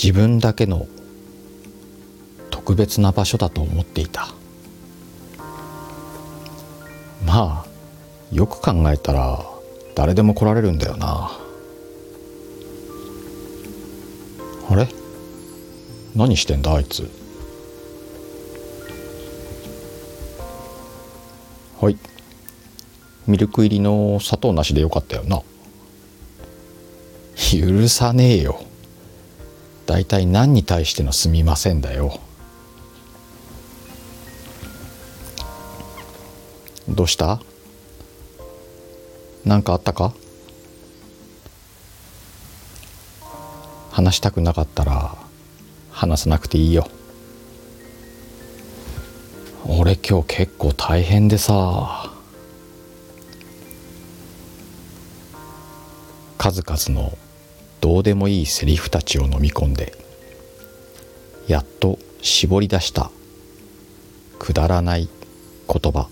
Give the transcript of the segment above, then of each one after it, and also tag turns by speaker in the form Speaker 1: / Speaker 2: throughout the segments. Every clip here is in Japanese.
Speaker 1: 自分だけの特別な場所だと思っていた。まあよく考えたら誰でも来られるんだよな。あれ？何してんだあいつ？はい。ミルク入りの砂糖なしでよかったよな。許さねえよ。大体何に対してのすみませんだよ。どうした？何かあったか？話したくなかったら話さなくていいよ。俺今日結構大変でさ。数々のどうでもいいセリフたちを飲み込んでやっと絞り出したくだらない言葉。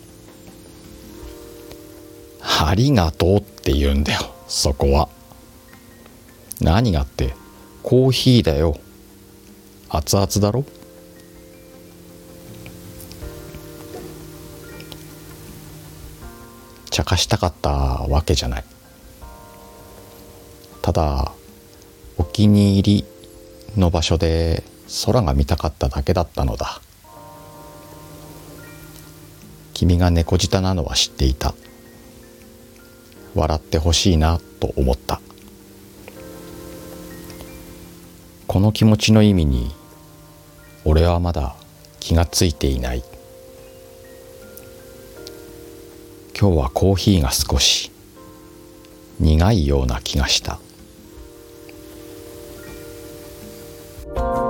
Speaker 1: ありがとうって言うんだよそこは。何がってコーヒーだよ。熱々だろ。茶化したかったわけじゃない。ただお気に入りの場所で空が見たかっただけだったのだ。君が猫舌なのは知っていた。笑ってほしいなと思った。この気持ちの意味に俺はまだ気がついていない。今日はコーヒーが少し苦いような気がした。Bye.